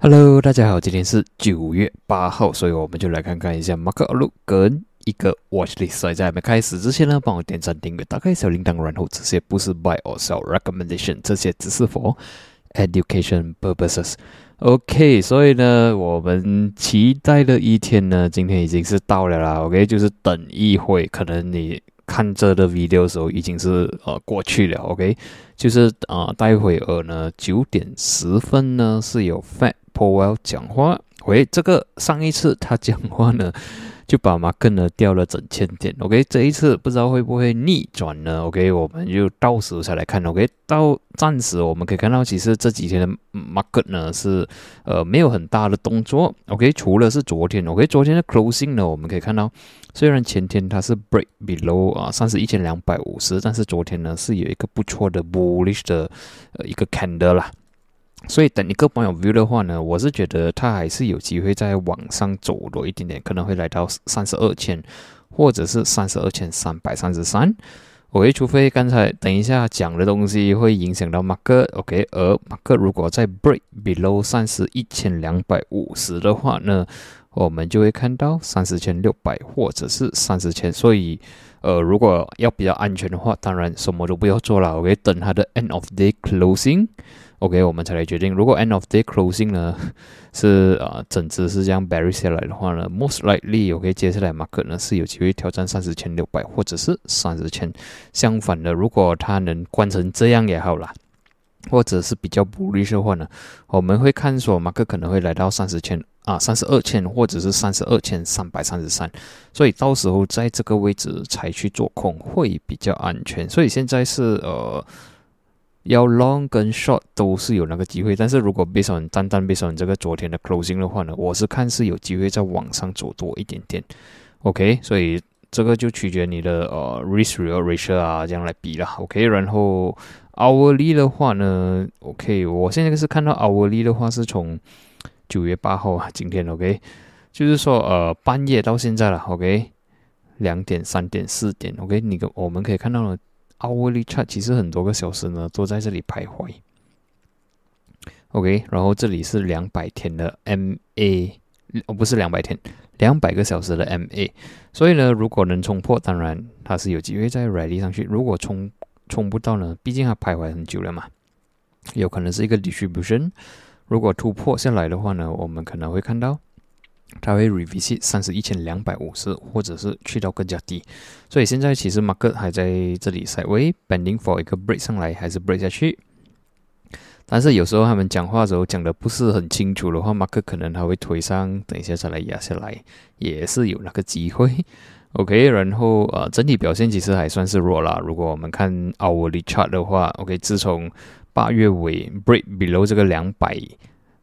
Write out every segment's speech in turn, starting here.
Hello，大家好，今天是九月八号，所以我们就来看看一下马克路跟一个 watch list。在还没开始之前呢，帮我点赞、订阅、打开小铃铛，然后这些不是 buy or sell recommendation，这些只是 for education purposes。OK，所以呢，我们期待的一天呢，今天已经是到了啦。OK，就是等一会，可能你看这的 video 的时候已经是呃过去了。OK，就是啊，待会儿呢九点十分呢是有 Fat Powell 讲话。喂，这个上一次他讲话呢。就把马克呢掉了整千点，OK，这一次不知道会不会逆转呢？OK，我们就到时才来看，OK，到暂时我们可以看到，其实这几天的马克呢是呃没有很大的动作，OK，除了是昨天，OK，昨天的 closing 呢，我们可以看到，虽然前天它是 break below 啊三十一千两百五十，但是昨天呢是有一个不错的 bullish 的呃一个 candle 啦。所以等一个朋友 view 的话呢，我是觉得它还是有机会再往上走多一点点，可能会来到三十二千，或者是三十二千三百三十三。OK，除非刚才等一下讲的东西会影响到马克，OK，而马克如果在 break below 三十一千两百五十的话呢，我们就会看到三十千六百或者是三十千。所以，呃，如果要比较安全的话，当然什么都不要做了，OK，等它的 end of day closing。OK，我们才来决定。如果 end of day closing 呢 是啊整只是这样 bury 下来的话呢，most likely，OK，接下来 market 呢是有机会挑战三十千六百或者是三十千。相反的，如果它能关成这样也好啦，或者是比较不利的话呢，我们会看说 market 可能会来到三十千啊三十二千或者是三十二千三百三十三。所以到时候在这个位置才去做空会比较安全。所以现在是呃。要 long 跟 short 都是有那个机会，但是如果 based on 单单 based on 这个昨天的 closing 的话呢，我是看是有机会在往上走多一点点，OK，所以这个就取决你的呃 risk ratio 啊这样来比了，OK，然后 hourly 的话呢，OK，我现在是看到 hourly 的话是从九月八号啊，今天 OK，就是说呃半夜到现在了，OK，两点、三点、四点，OK，你个我们可以看到了。Hourly chart 其实很多个小时呢都在这里徘徊，OK，然后这里是两百天的 MA，哦不是两百天，两百个小时的 MA，所以呢，如果能冲破，当然它是有机会在 ready 上去。如果冲冲不到呢，毕竟它徘徊很久了嘛，有可能是一个 distribution。如果突破下来的话呢，我们可能会看到。它会 revisit 三十一千两百五十，或者是去到更加低，所以现在其实 market 还在这里 s i d e w a y bending for 一个 break 上来，还是 break 下去。但是有时候他们讲话的时候讲的不是很清楚的话，market 可能还会推上，等一下再来压下来，也是有那个机会。OK，然后呃，整体表现其实还算是弱啦。如果我们看 hourly chart 的话，OK，自从八月尾 break below 这个两百。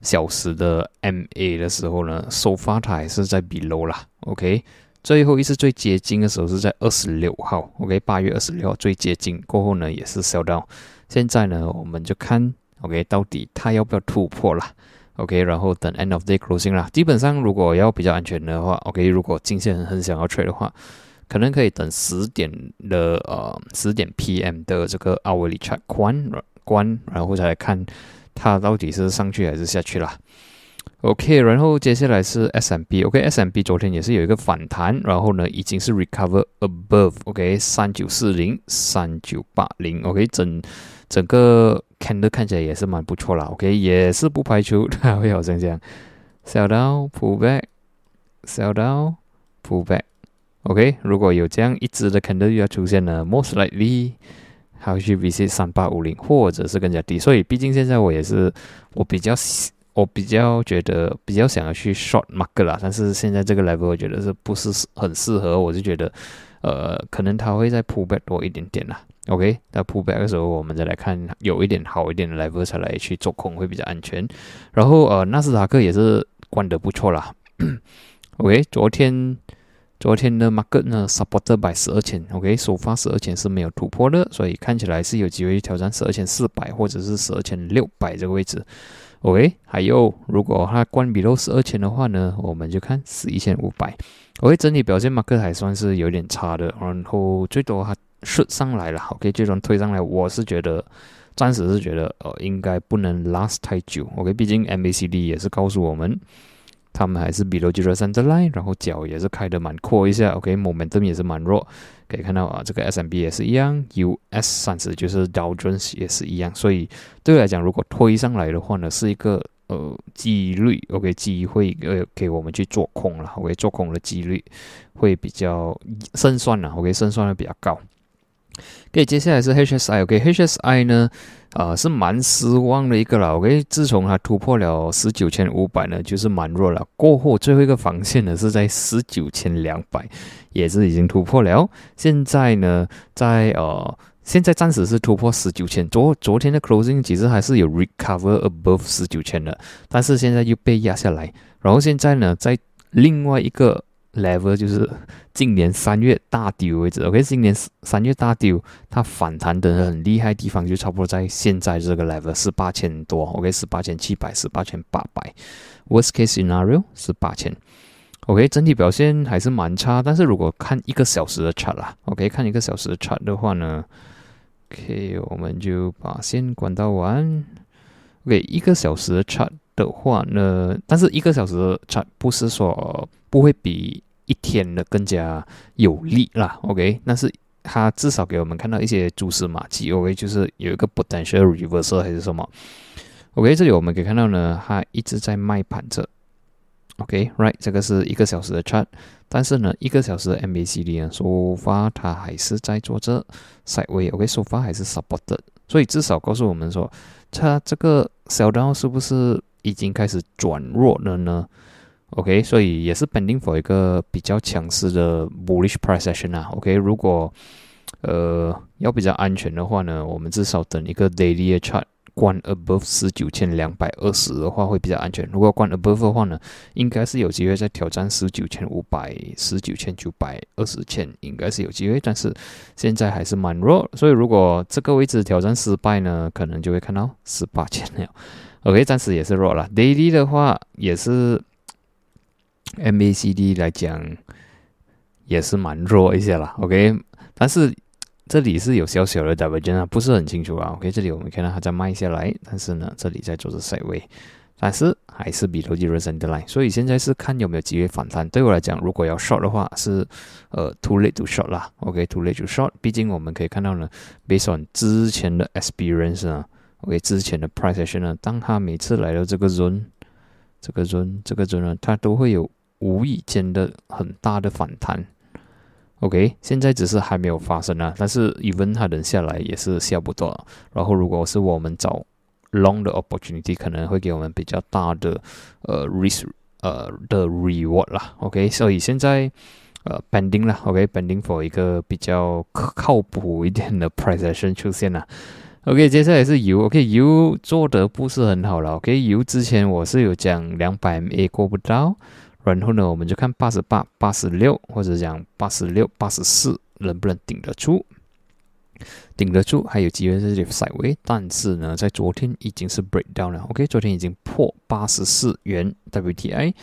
小时的 MA 的时候呢，首发它还是在 below 啦，OK，最后一次最接近的时候是在二十六号，OK，八月二十六号最接近过后呢，也是 sell down。现在呢，我们就看 OK，到底它要不要突破啦 o k 然后等 end of day closing 啦。基本上如果要比较安全的话，OK，如果进线很想要 trade 的话，可能可以等十点的呃十点 PM 的这个 hourly chart 关关，然后再来看。它到底是上去还是下去啦 o k 然后接下来是 S M B，OK，S M B 昨天也是有一个反弹，然后呢已经是 recover above，OK，三九四零、三九八零，OK，整整个 candle 看起来也是蛮不错啦，OK，也是不排除它会好像这样 sell down，pull back，sell down，pull back，OK，如果有这样一只的 candle 要出现了，most likely。还会去 VC 三八五零，或者是更加低，所以毕竟现在我也是我比较我比较觉得比较想要去 short mark 啦，但是现在这个 level 我觉得是不是很适合，我就觉得呃可能它会再 pull back 多一点点啦。OK，在 pull back 的时候，我们再来看有一点好一点的 level 才来去做空会比较安全。然后呃纳斯达克也是关得不错啦。OK，昨天。昨天的 market 呢，supported by 十二千，OK，首发十二千是没有突破的，所以看起来是有机会挑战十二千四百或者是十二千六百这个位置，OK。还有，如果它关闭到十二千的话呢，我们就看十一千五百，OK。整体表现 market 还算是有点差的，然后最多它顺上来了，OK，最终推上来，我是觉得暂时是觉得呃应该不能 last 太久。OK，毕竟 MACD 也是告诉我们。他们还是 below zero center line，然后脚也是开的蛮阔一下，OK，momentum 也是蛮弱，可以看到啊，这个 SMB 也是一样，US 三十就是 Dow Jones 也是一样，所以对我来讲，如果推上来的话呢，是一个呃几率，OK，机会呃给我们去做空了，OK，做空的几率会比较胜算了，OK，胜算会比较高。OK，接下来是 HSI，OK，HSI 呢？啊，是蛮失望的一个了。OK，自从它突破了十九千五百呢，就是蛮弱了。过后最后一个防线呢是在十九千两百，也是已经突破了。现在呢，在呃，现在暂时是突破十九千。昨昨天的 closing 其实还是有 recover above 十九千的，但是现在又被压下来。然后现在呢，在另外一个。Level 就是今年三月大丢为止，OK，今年三月大丢，它反弹的很厉害地方就差不多在现在这个 level 是八千多，OK，是八千七百，是八千八百，worst case scenario 是八千，OK，整体表现还是蛮差，但是如果看一个小时的 chart 啦，OK，看一个小时的 chart 的话呢，OK，我们就把线关到完，OK，一个小时的 chart 的话呢，但是一个小时的 chart 不是说不会比一天的更加有利啦，OK，那是它至少给我们看到一些蛛丝马迹，OK，就是有一个 potential reversal 还是什么，OK，这里我们可以看到呢，它一直在卖盘着，OK，right，这个是一个小时的 chart，但是呢，一个小时的 MACD 呢，说法它还是在做着 sideways，OK，说法还是 supported，所以至少告诉我们说，它这个小刀是不是已经开始转弱了呢？？OK，所以也是 pending for 一个比较强势的 bullish price action 啊。OK，如果呃要比较安全的话呢，我们至少等一个 daily chart 关 above 十九千两百二十的话会比较安全。如果关 above 的话呢，应该是有机会再挑战十九千五百、十九千九百二十千，应该是有机会。但是现在还是蛮弱，所以如果这个位置挑战失败呢，可能就会看到十八千了。OK，暂时也是弱了。daily 的话也是。MACD 来讲也是蛮弱一些啦 o k 但是这里是有小小的 divergence 啊，不是很清楚啊，OK，这里我们看到它在慢下来，但是呢，这里在做着 side way，但是还是比投机者 send line，所以现在是看有没有机会反弹。对我来讲，如果要 short 的话，是呃 too late to short 啦，OK，too late to short，毕竟我们可以看到呢，based on 之前的 experience 啊，OK，之前的 price action 呢，当它每次来到这个 zone，这个 zone，这个 zone 呢，它都会有。无意间的很大的反弹，OK，现在只是还没有发生啊，但是 even 它等下来也是下不到。然后如果是我们找 long 的 opportunity，可能会给我们比较大的呃 risk 呃的 reward 啦，OK，所以现在呃 pending 啦，OK，pending for 一个比较靠谱一点的 price action 出现了。OK，接下来是油，OK，油做的不是很好了，OK，油之前我是有讲两百 MA 过不到。然后呢，我们就看八十八、八十六，或者讲八十六、八十四，能不能顶得住？顶得住，还有机会在这里甩位。但是呢，在昨天已经是 break down 了，OK，昨天已经破八十四元 WTI，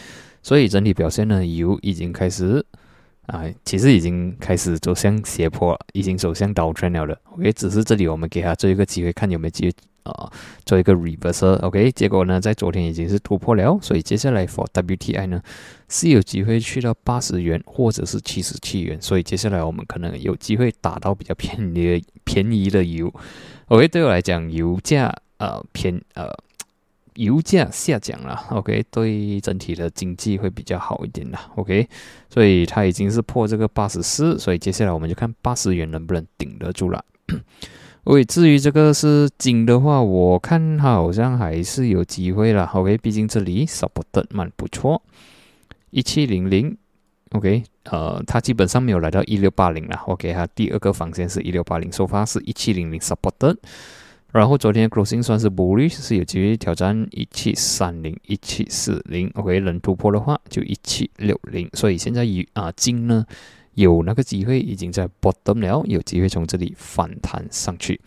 所以整体表现呢，油已经开始啊，其实已经开始走向斜坡了，已经走向倒穿了的。OK，只是这里我们给他做一个机会，看有没有机会。啊，做一个 reversal，OK，结果呢，在昨天已经是突破了，所以接下来 for WTI 呢是有机会去到八十元或者是七十七元，所以接下来我们可能有机会打到比较便宜的便宜的油。OK，对我来讲，油价呃偏呃油价下降了，OK，对整体的经济会比较好一点了，OK，所以它已经是破这个八十四，所以接下来我们就看八十元能不能顶得住了。喂，至于这个是金的话，我看好像还是有机会了。OK，毕竟这里 supported 蛮不错，一七零零。OK，呃，它基本上没有来到一六八零了。OK，它第二个防线是一六八零，首发是一七零零 supported。然后昨天 closing 算是 bullish，是有机会挑战一七三零、一七四零。OK，能突破的话就一七六零。所以现在以啊金呢？有那个机会已经在 bottom 了，有机会从这里反弹上去。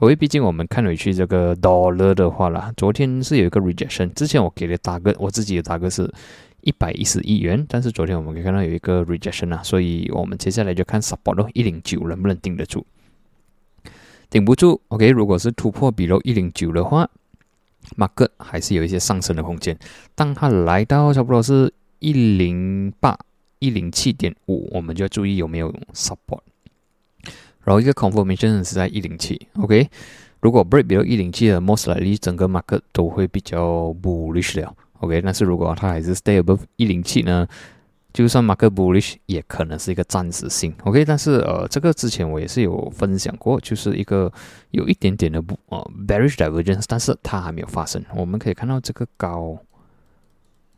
因为毕竟我们看回去这个 dollar 的话啦，昨天是有一个 rejection。之前我给的大个，我自己的大个是一百一十亿元，但是昨天我们可以看到有一个 rejection 啊，所以我们接下来就看 support 咯，一零九能不能顶得住。顶不住，OK，如果是突破比如一零九的话 mark 还是有一些上升的空间。当它来到差不多是一零八、一零七点五，我们就要注意有没有 support。然后一个 confirmation 是在一零七，OK。如果 break 比如一零七的 most likely 整个 market 都会比较 bullish 了，OK。但是如果它还是 stay above 一零七呢？就算 market bullish 也可能是一个暂时性，OK，但是呃，这个之前我也是有分享过，就是一个有一点点的不呃 bearish divergence，但是它还没有发生。我们可以看到这个高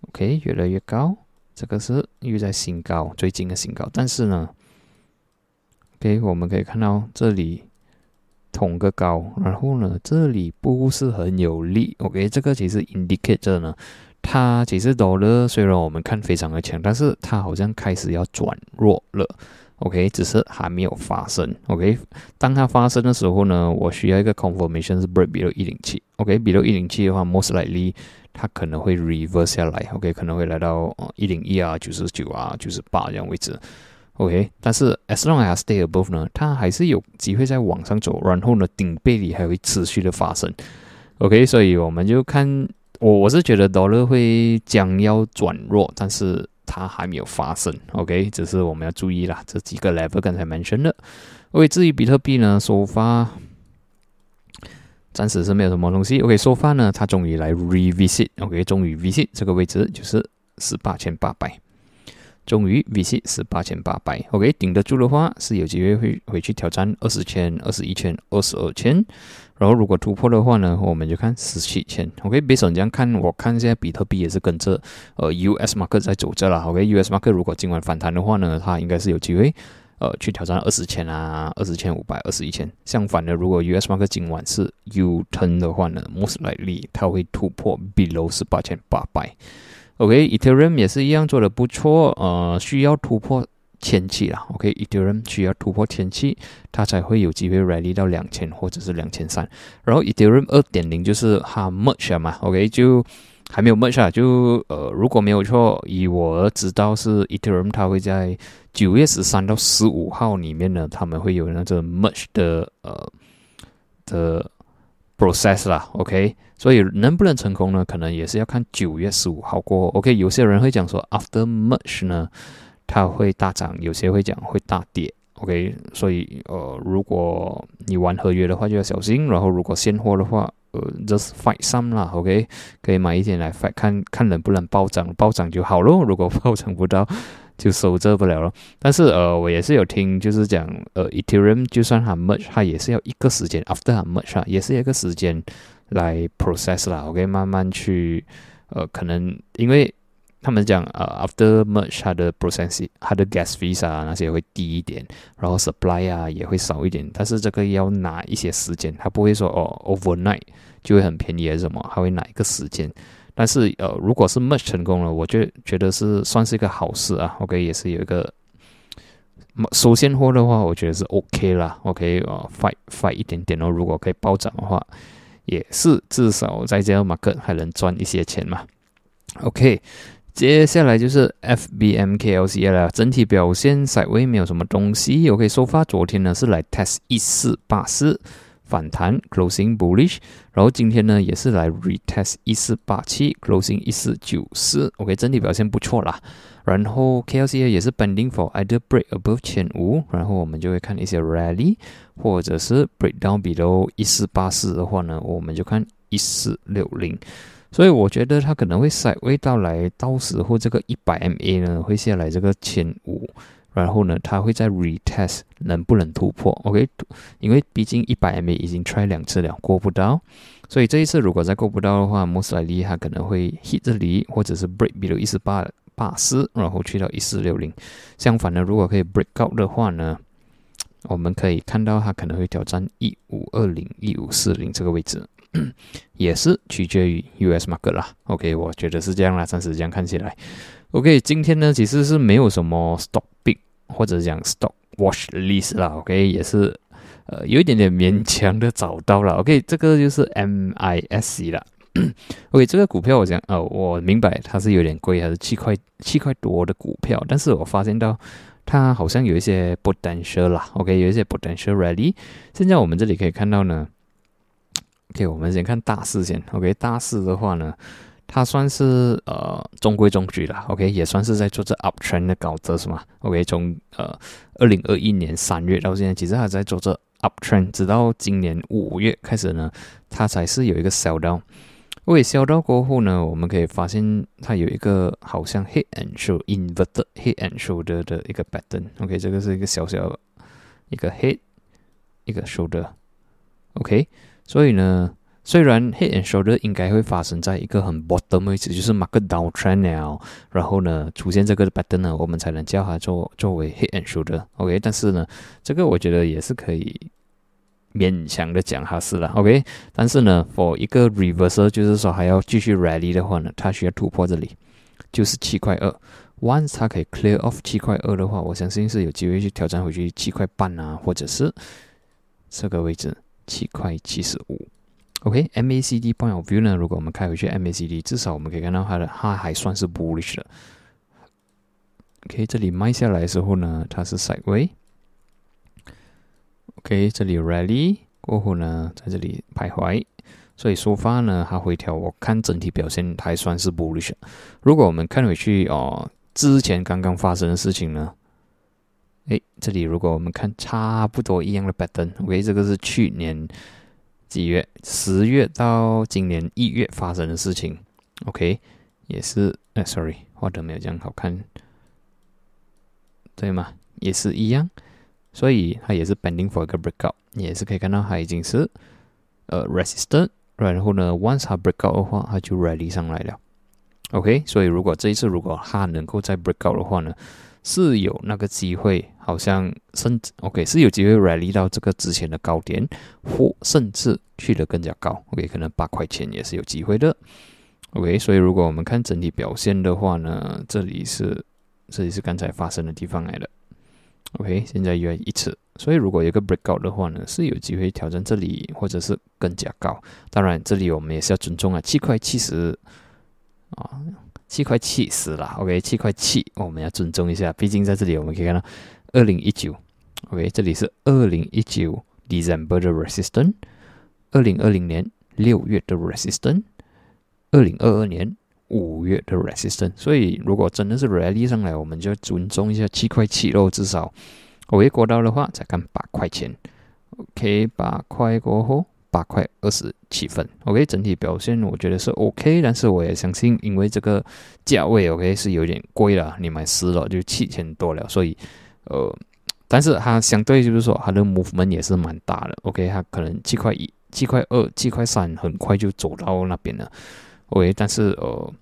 ，OK，越来越高，这个是又在新高，最近的新高。但是呢，OK，我们可以看到这里同个高，然后呢，这里不是很有力，OK，这个其实 indicate 呢。它其实多了，虽然我们看非常的强，但是它好像开始要转弱了，OK，只是还没有发生，OK。当它发生的时候呢，我需要一个 confirmation 是 break below 一零七，OK，below 一零七的话，most likely 它可能会 reverse 下来，OK，可能会来到一零一啊、九十九啊、九十八这样位置，OK。但是 as long as stay above 呢，它还是有机会在往上走，然后呢，顶背离还会持续的发生，OK，所以我们就看。我我是觉得 dollar 会将要转弱，但是它还没有发生，OK，只是我们要注意啦，这几个 level 刚才 mention 的。OK，至于比特币呢，首发暂时是没有什么东西。OK，收发呢，它终于来 revisit，OK，终于 visit 这个位置就是十八千八百，终于 visit 十八千八百，OK，顶得住的话是有机会会回去挑战二十千、二十一千、二十二千。然后如果突破的话呢，我们就看十七千。OK，别手这样看，我看现在比特币也是跟着呃 US market 在走着了。OK，US market 如果今晚反弹的话呢，它应该是有机会呃去挑战二十千啊，二十千五百，二十一千。相反的，如果 US Mark 今晚是 U turn 的话呢，most likely 它会突破 below 十八千八百。OK，Ethereum 也是一样做的不错，呃，需要突破。前期啦，OK，Ethereum 需要突破前期，它才会有机会 rally 到两千或者是两千三。然后 Ethereum 二点零就是它 merge 嘛，OK，就还没有 merge 啊，就呃如果没有错，以我知道是 Ethereum 它会在九月十三到十五号里面呢，他们会有那个 merge 的呃的 process 啦，OK，所以能不能成功呢？可能也是要看九月十五号过后。OK，有些人会讲说 after merge 呢。它会大涨，有些会讲会大跌，OK，所以呃，如果你玩合约的话就要小心，然后如果现货的话，呃，just fight some 啦，OK，可以买一点来 fight，看看能不能暴涨，暴涨就好咯，如果暴涨不到，就收着不了了。但是呃，我也是有听，就是讲呃，Ethereum 就算它 merge，它也是要一个时间，after 它 merge 也是一个时间来 process 啦，OK，慢慢去呃，可能因为。他们讲，呃，after merge，它的 process，它的 gas fees 啊那些会低一点，然后 supply 啊也会少一点，但是这个要拿一些时间，它不会说哦 overnight 就会很便宜还是什么，它会拿一个时间。但是呃，如果是 merge 成功了，我就觉得是算是一个好事啊。OK，也是有一个收现货的话，我觉得是 OK 啦。OK，呃，fight fight 一点点哦，如果可以暴涨的话，也是至少在这个 market 还能赚一些钱嘛。OK。接下来就是 FBMKLC 了，整体表现稍微没有什么东西。OK，收发昨天呢是来 test 一四八四反弹 closing bullish，然后今天呢也是来 retest 一四八七 closing 一四九四。OK，整体表现不错啦。然后 KLCA 也是 pending for either break above 千五，然后我们就会看一些 rally，或者是 break down below 一四八四的话呢，我们就看一四六零。所以我觉得它可能会塞味到来，到时候这个一百 MA 呢会下来这个千五，然后呢它会再 retest 能不能突破？OK，因为毕竟一百 MA 已经 try 两次了，过不到，所以这一次如果再过不到的话，most likely 它可能会 hit 这里，或者是 break 比如一四八八四，然后去到一四六零。相反呢，如果可以 break out 的话呢，我们可以看到它可能会挑战一五二零、一五四零这个位置。也是取决于 US market 啦，OK，我觉得是这样啦，暂时这样看起来，OK，今天呢其实是没有什么 stock big 或者讲 stock watch list 啦，OK，也是呃有一点点勉强的找到了，OK，这个就是 MISC 啦，OK，这个股票我讲呃我明白它是有点贵，还是七块七块多的股票，但是我发现到它好像有一些 potential 啦，OK，有一些 potential rally。现在我们这里可以看到呢，OK，我们先看大势先，OK，大势的话呢，它算是呃中规中矩了，OK，也算是在做这 uptrend 的高折是吗？OK，从呃二零二一年三月到现在，其实还在做这 uptrend，直到今年五月开始呢，它才是有一个 sell down。为销到过后呢，我们可以发现它有一个好像 head and shoulder inverted head and shoulder 的一个 pattern。OK，这个是一个小小的一个 head，一个 shoulder。OK，所以呢，虽然 head and shoulder 应该会发生在一个很 bottom 位置，就是 market downtrend 了，然后呢出现这个 pattern 呢，我们才能叫它作作为 head and shoulder。OK，但是呢，这个我觉得也是可以。勉强的讲它是了，OK，但是呢，for 一个 reversal，就是说还要继续 rally 的话呢，它需要突破这里，就是七块二。Once 它可以 clear off 七块二的话，我相信是有机会去挑战回去七块半啊，或者是这个位置七块七十五。OK，MACD point of view 呢，如果我们开回去 MACD，至少我们可以看到它的它还算是 bullish 的。OK，这里卖下来的时候呢，它是 sideway。OK，这里 rally 过后呢，在这里徘徊，所以说发呢，它回调，我看整体表现还算是 bullish。如果我们看回去哦，之前刚刚发生的事情呢，这里如果我们看差不多一样的 pattern，OK，这个是去年几月，十月到今年一月发生的事情，OK，也是，哎，sorry，画的没有这样好看，对吗？也是一样。所以它也是 bending for 一个 breakout，也是可以看到它已经是呃 resistant，然后呢，once 它 breakout 的话，它就 rally 上来了。OK，所以如果这一次如果它能够再 breakout 的话呢，是有那个机会，好像甚至 OK 是有机会 rally 到这个之前的高点，或甚至去的更加高。OK，可能八块钱也是有机会的。OK，所以如果我们看整体表现的话呢，这里是这里是刚才发生的地方来的。OK，现在约一次，所以如果有个 breakout 的话呢，是有机会挑战这里，或者是更加高。当然，这里我们也是要尊重啊，七块七十啊，七块七十啦。OK，七块七，我们要尊重一下，毕竟在这里我们可以看到二零一九，OK，这里是二零一九 December 的 resistance，二零二零年六月的 resistance，二零二二年。五月的 resistance，所以如果真的是 rally 上来，我们就尊重一下七块七喽。至少我一过到的话，再看八块钱。OK，八块过后，八块二十七分。OK，整体表现我觉得是 OK，但是我也相信，因为这个价位 OK 是有点贵了，你买十了就七千多了，所以呃，但是它相对就是说它的 movement 也是蛮大的。OK，它可能七块一、七块二、七块三，很快就走到那边了。OK，但是呃。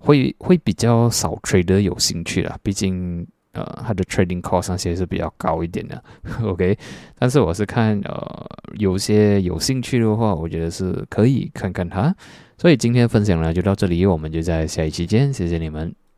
会会比较少 trader 有兴趣啦，毕竟呃它的 trading cost 那些是比较高一点的，OK。但是我是看呃有些有兴趣的话，我觉得是可以看看它。所以今天分享呢就到这里，我们就在下一期见，谢谢你们。